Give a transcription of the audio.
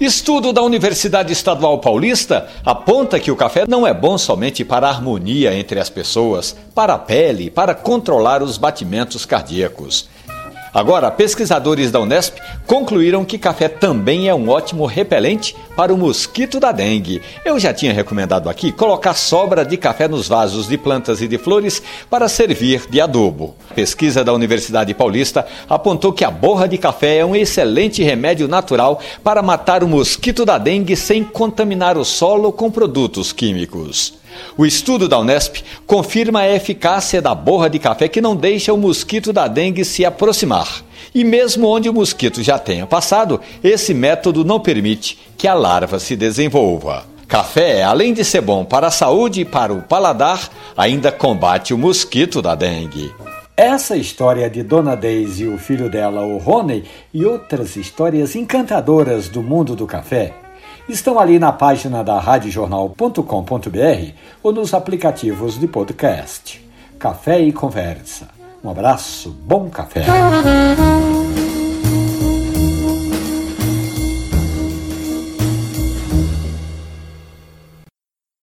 Estudo da Universidade Estadual Paulista aponta que o café não é bom somente para a harmonia entre as pessoas, para a pele, para controlar os batimentos cardíacos. Agora, pesquisadores da Unesp concluíram que café também é um ótimo repelente para o mosquito da dengue. Eu já tinha recomendado aqui colocar sobra de café nos vasos de plantas e de flores para servir de adobo. A pesquisa da Universidade Paulista apontou que a borra de café é um excelente remédio natural para matar o mosquito da dengue sem contaminar o solo com produtos químicos. O estudo da Unesp confirma a eficácia da borra de café que não deixa o mosquito da dengue se aproximar. E mesmo onde o mosquito já tenha passado, esse método não permite que a larva se desenvolva. Café, além de ser bom para a saúde e para o paladar, ainda combate o mosquito da dengue. Essa história de Dona Daisy e o filho dela, o Rony, e outras histórias encantadoras do mundo do café estão ali na página da radiojornal.com.br ou nos aplicativos de podcast. Café e Conversa. Um abraço, bom café.